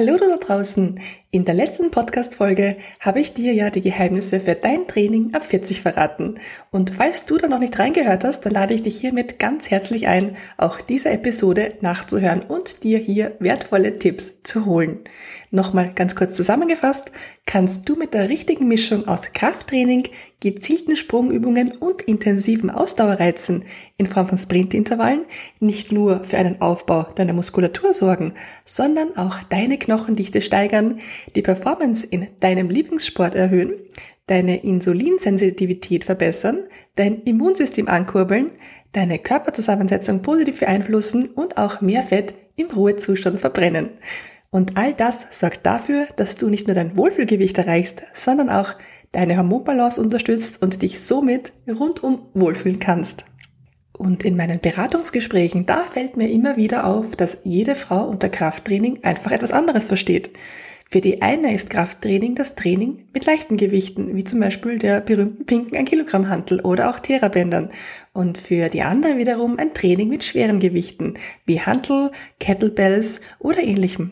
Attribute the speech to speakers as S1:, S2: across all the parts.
S1: Hallo da draußen! In der letzten Podcast-Folge habe ich dir ja die Geheimnisse für dein Training ab 40 verraten. Und falls du da noch nicht reingehört hast, dann lade ich dich hiermit ganz herzlich ein, auch diese Episode nachzuhören und dir hier wertvolle Tipps zu holen. Nochmal ganz kurz zusammengefasst, kannst du mit der richtigen Mischung aus Krafttraining, gezielten Sprungübungen und intensiven Ausdauerreizen in Form von Sprintintervallen nicht nur für einen Aufbau deiner Muskulatur sorgen, sondern auch deine Knochendichte steigern, die Performance in deinem Lieblingssport erhöhen, deine Insulinsensitivität verbessern, dein Immunsystem ankurbeln, deine Körperzusammensetzung positiv beeinflussen und auch mehr Fett im Ruhezustand verbrennen. Und all das sorgt dafür, dass du nicht nur dein Wohlfühlgewicht erreichst, sondern auch deine Hormonbalance unterstützt und dich somit rundum wohlfühlen kannst. Und in meinen Beratungsgesprächen, da fällt mir immer wieder auf, dass jede Frau unter Krafttraining einfach etwas anderes versteht. Für die eine ist Krafttraining das Training mit leichten Gewichten, wie zum Beispiel der berühmten pinken 1 Kilogramm Hantel oder auch Therabändern. Und für die andere wiederum ein Training mit schweren Gewichten, wie Hantel, Kettlebells oder ähnlichem.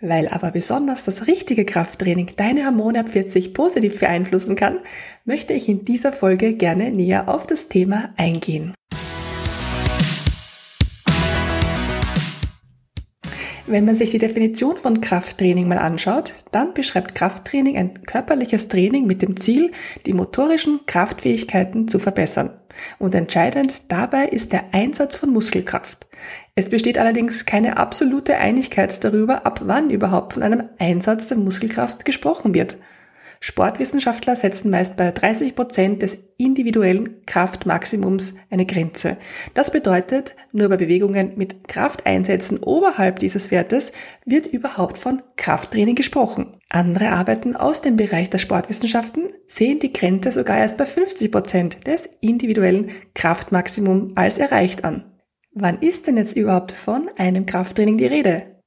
S1: Weil aber besonders das richtige Krafttraining deine Hormone ab 40 positiv beeinflussen kann, möchte ich in dieser Folge gerne näher auf das Thema eingehen. Wenn man sich die Definition von Krafttraining mal anschaut, dann beschreibt Krafttraining ein körperliches Training mit dem Ziel, die motorischen Kraftfähigkeiten zu verbessern. Und entscheidend dabei ist der Einsatz von Muskelkraft. Es besteht allerdings keine absolute Einigkeit darüber, ab wann überhaupt von einem Einsatz der Muskelkraft gesprochen wird. Sportwissenschaftler setzen meist bei 30 Prozent des individuellen Kraftmaximums eine Grenze. Das bedeutet, nur bei Bewegungen mit Krafteinsätzen oberhalb dieses Wertes wird überhaupt von Krafttraining gesprochen. Andere Arbeiten aus dem Bereich der Sportwissenschaften sehen die Grenze sogar erst bei 50 Prozent des individuellen Kraftmaximums als erreicht an. Wann ist denn jetzt überhaupt von einem Krafttraining die Rede?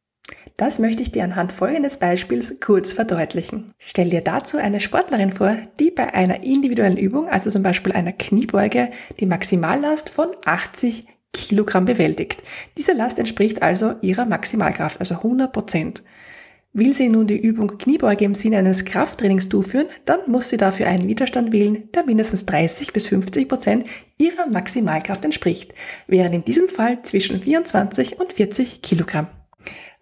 S1: Das möchte ich dir anhand folgendes Beispiels kurz verdeutlichen. Stell dir dazu eine Sportlerin vor, die bei einer individuellen Übung, also zum Beispiel einer Kniebeuge, die Maximallast von 80 Kilogramm bewältigt. Diese Last entspricht also ihrer Maximalkraft, also 100 Prozent. Will sie nun die Übung Kniebeuge im Sinne eines Krafttrainings durchführen, dann muss sie dafür einen Widerstand wählen, der mindestens 30 bis 50 Prozent ihrer Maximalkraft entspricht, während in diesem Fall zwischen 24 und 40 Kilogramm.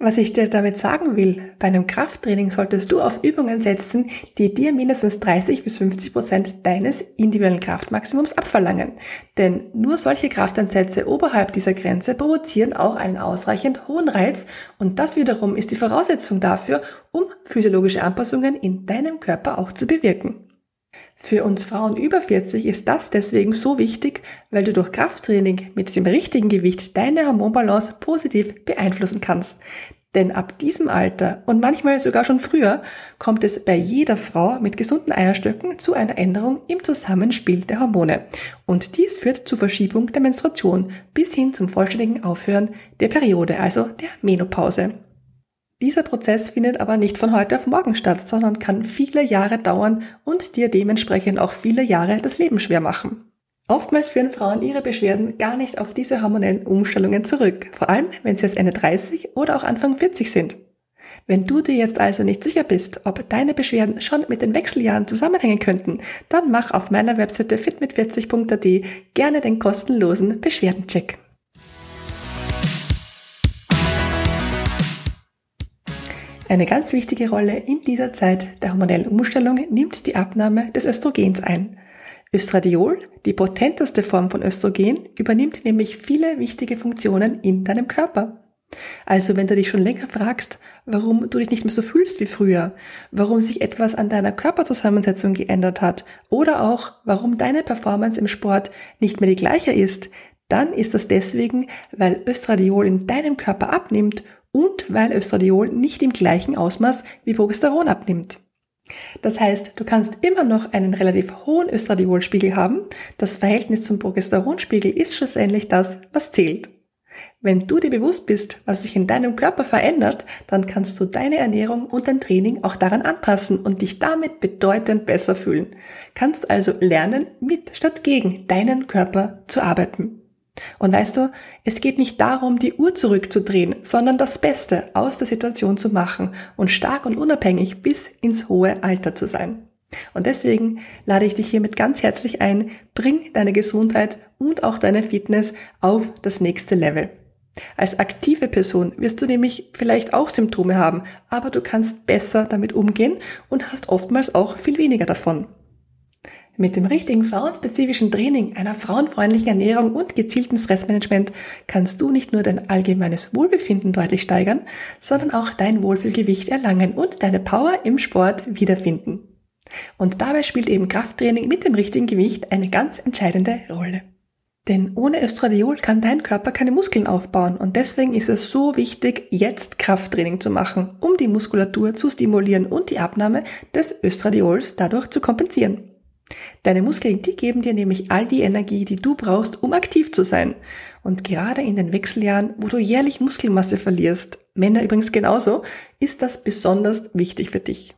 S1: Was ich dir damit sagen will, bei einem Krafttraining solltest du auf Übungen setzen, die dir mindestens 30 bis 50 Prozent deines individuellen Kraftmaximums abverlangen. Denn nur solche Kraftansätze oberhalb dieser Grenze provozieren auch einen ausreichend hohen Reiz und das wiederum ist die Voraussetzung dafür, um physiologische Anpassungen in deinem Körper auch zu bewirken. Für uns Frauen über 40 ist das deswegen so wichtig, weil du durch Krafttraining mit dem richtigen Gewicht deine Hormonbalance positiv beeinflussen kannst. Denn ab diesem Alter und manchmal sogar schon früher kommt es bei jeder Frau mit gesunden Eierstöcken zu einer Änderung im Zusammenspiel der Hormone. Und dies führt zur Verschiebung der Menstruation bis hin zum vollständigen Aufhören der Periode, also der Menopause. Dieser Prozess findet aber nicht von heute auf morgen statt, sondern kann viele Jahre dauern und dir dementsprechend auch viele Jahre das Leben schwer machen. Oftmals führen Frauen ihre Beschwerden gar nicht auf diese hormonellen Umstellungen zurück, vor allem wenn sie erst Ende 30 oder auch Anfang 40 sind. Wenn du dir jetzt also nicht sicher bist, ob deine Beschwerden schon mit den Wechseljahren zusammenhängen könnten, dann mach auf meiner Webseite fitmit40.at gerne den kostenlosen Beschwerdencheck. Eine ganz wichtige Rolle in dieser Zeit der hormonellen Umstellung nimmt die Abnahme des Östrogens ein. Östradiol, die potenteste Form von Östrogen, übernimmt nämlich viele wichtige Funktionen in deinem Körper. Also wenn du dich schon länger fragst, warum du dich nicht mehr so fühlst wie früher, warum sich etwas an deiner Körperzusammensetzung geändert hat oder auch warum deine Performance im Sport nicht mehr die gleiche ist, dann ist das deswegen, weil Östradiol in deinem Körper abnimmt und weil Östradiol nicht im gleichen Ausmaß wie Progesteron abnimmt. Das heißt, du kannst immer noch einen relativ hohen Östradiolspiegel haben. Das Verhältnis zum Progesteronspiegel ist schlussendlich das, was zählt. Wenn du dir bewusst bist, was sich in deinem Körper verändert, dann kannst du deine Ernährung und dein Training auch daran anpassen und dich damit bedeutend besser fühlen. Kannst also lernen, mit statt gegen deinen Körper zu arbeiten. Und weißt du, es geht nicht darum, die Uhr zurückzudrehen, sondern das Beste aus der Situation zu machen und stark und unabhängig bis ins hohe Alter zu sein. Und deswegen lade ich dich hiermit ganz herzlich ein, bring deine Gesundheit und auch deine Fitness auf das nächste Level. Als aktive Person wirst du nämlich vielleicht auch Symptome haben, aber du kannst besser damit umgehen und hast oftmals auch viel weniger davon. Mit dem richtigen frauenspezifischen Training, einer frauenfreundlichen Ernährung und gezieltem Stressmanagement kannst du nicht nur dein allgemeines Wohlbefinden deutlich steigern, sondern auch dein Wohlfühlgewicht erlangen und deine Power im Sport wiederfinden. Und dabei spielt eben Krafttraining mit dem richtigen Gewicht eine ganz entscheidende Rolle. Denn ohne Östradiol kann dein Körper keine Muskeln aufbauen und deswegen ist es so wichtig, jetzt Krafttraining zu machen, um die Muskulatur zu stimulieren und die Abnahme des Östradiols dadurch zu kompensieren. Deine Muskeln, die geben dir nämlich all die Energie, die du brauchst, um aktiv zu sein. Und gerade in den Wechseljahren, wo du jährlich Muskelmasse verlierst, Männer übrigens genauso, ist das besonders wichtig für dich.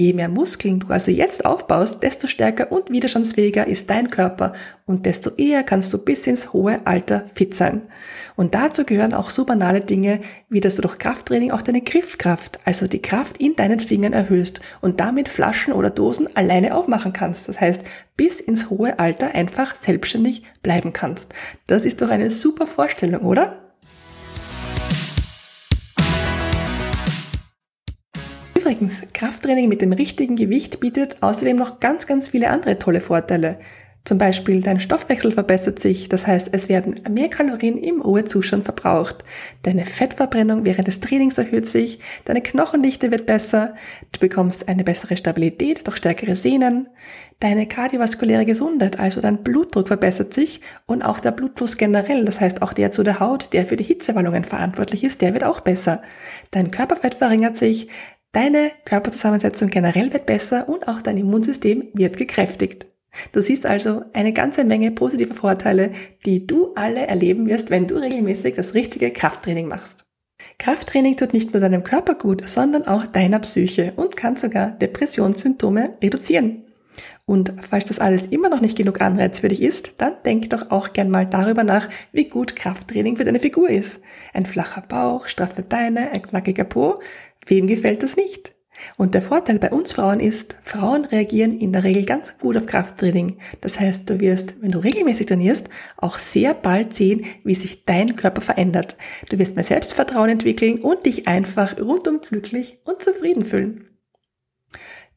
S1: Je mehr Muskeln du also jetzt aufbaust, desto stärker und widerstandsfähiger ist dein Körper und desto eher kannst du bis ins hohe Alter fit sein. Und dazu gehören auch so banale Dinge, wie dass du durch Krafttraining auch deine Griffkraft, also die Kraft in deinen Fingern erhöhst und damit Flaschen oder Dosen alleine aufmachen kannst. Das heißt, bis ins hohe Alter einfach selbstständig bleiben kannst. Das ist doch eine super Vorstellung, oder? Übrigens, Krafttraining mit dem richtigen Gewicht bietet außerdem noch ganz, ganz viele andere tolle Vorteile. Zum Beispiel dein Stoffwechsel verbessert sich, das heißt es werden mehr Kalorien im Ruhezustand verbraucht, deine Fettverbrennung während des Trainings erhöht sich, deine Knochendichte wird besser, du bekommst eine bessere Stabilität durch stärkere Sehnen, deine kardiovaskuläre Gesundheit, also dein Blutdruck verbessert sich und auch der Blutfluss generell, das heißt auch der zu der Haut, der für die Hitzewallungen verantwortlich ist, der wird auch besser. Dein Körperfett verringert sich, Deine Körperzusammensetzung generell wird besser und auch dein Immunsystem wird gekräftigt. Du siehst also eine ganze Menge positive Vorteile, die du alle erleben wirst, wenn du regelmäßig das richtige Krafttraining machst. Krafttraining tut nicht nur deinem Körper gut, sondern auch deiner Psyche und kann sogar Depressionssymptome reduzieren. Und falls das alles immer noch nicht genug Anreiz für dich ist, dann denk doch auch gern mal darüber nach, wie gut Krafttraining für deine Figur ist. Ein flacher Bauch, straffe Beine, ein knackiger Po, Wem gefällt das nicht? Und der Vorteil bei uns Frauen ist, Frauen reagieren in der Regel ganz gut auf Krafttraining. Das heißt, du wirst, wenn du regelmäßig trainierst, auch sehr bald sehen, wie sich dein Körper verändert. Du wirst mehr Selbstvertrauen entwickeln und dich einfach rundum glücklich und zufrieden fühlen.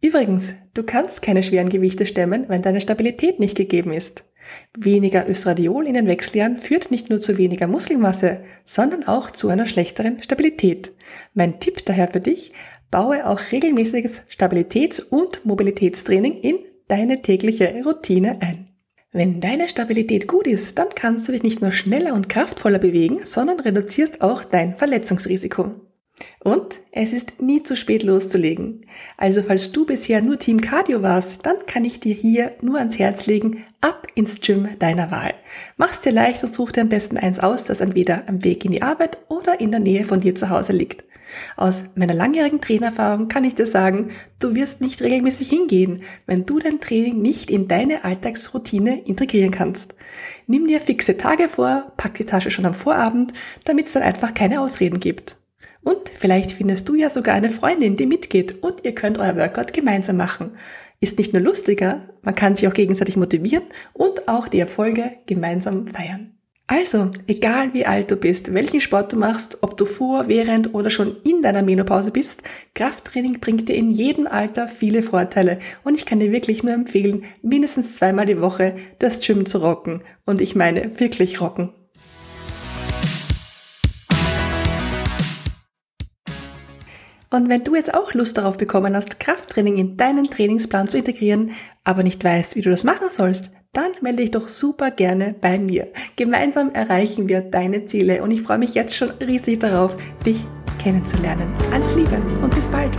S1: Übrigens, du kannst keine schweren Gewichte stemmen, wenn deine Stabilität nicht gegeben ist. Weniger Östradiol in den Wechseljahren führt nicht nur zu weniger Muskelmasse, sondern auch zu einer schlechteren Stabilität. Mein Tipp daher für dich, baue auch regelmäßiges Stabilitäts- und Mobilitätstraining in deine tägliche Routine ein. Wenn deine Stabilität gut ist, dann kannst du dich nicht nur schneller und kraftvoller bewegen, sondern reduzierst auch dein Verletzungsrisiko. Und es ist nie zu spät loszulegen. Also falls du bisher nur Team Cardio warst, dann kann ich dir hier nur ans Herz legen, ab ins Gym deiner Wahl. Mach's dir leicht und such dir am besten eins aus, das entweder am Weg in die Arbeit oder in der Nähe von dir zu Hause liegt. Aus meiner langjährigen Trainererfahrung kann ich dir sagen, du wirst nicht regelmäßig hingehen, wenn du dein Training nicht in deine Alltagsroutine integrieren kannst. Nimm dir fixe Tage vor, pack die Tasche schon am Vorabend, damit es dann einfach keine Ausreden gibt. Und vielleicht findest du ja sogar eine Freundin, die mitgeht und ihr könnt euer Workout gemeinsam machen. Ist nicht nur lustiger, man kann sich auch gegenseitig motivieren und auch die Erfolge gemeinsam feiern. Also, egal wie alt du bist, welchen Sport du machst, ob du vor, während oder schon in deiner Menopause bist, Krafttraining bringt dir in jedem Alter viele Vorteile und ich kann dir wirklich nur empfehlen, mindestens zweimal die Woche das Gym zu rocken. Und ich meine wirklich rocken. Und wenn du jetzt auch Lust darauf bekommen hast, Krafttraining in deinen Trainingsplan zu integrieren, aber nicht weißt, wie du das machen sollst, dann melde dich doch super gerne bei mir. Gemeinsam erreichen wir deine Ziele und ich freue mich jetzt schon riesig darauf, dich kennenzulernen. Alles Liebe und bis bald!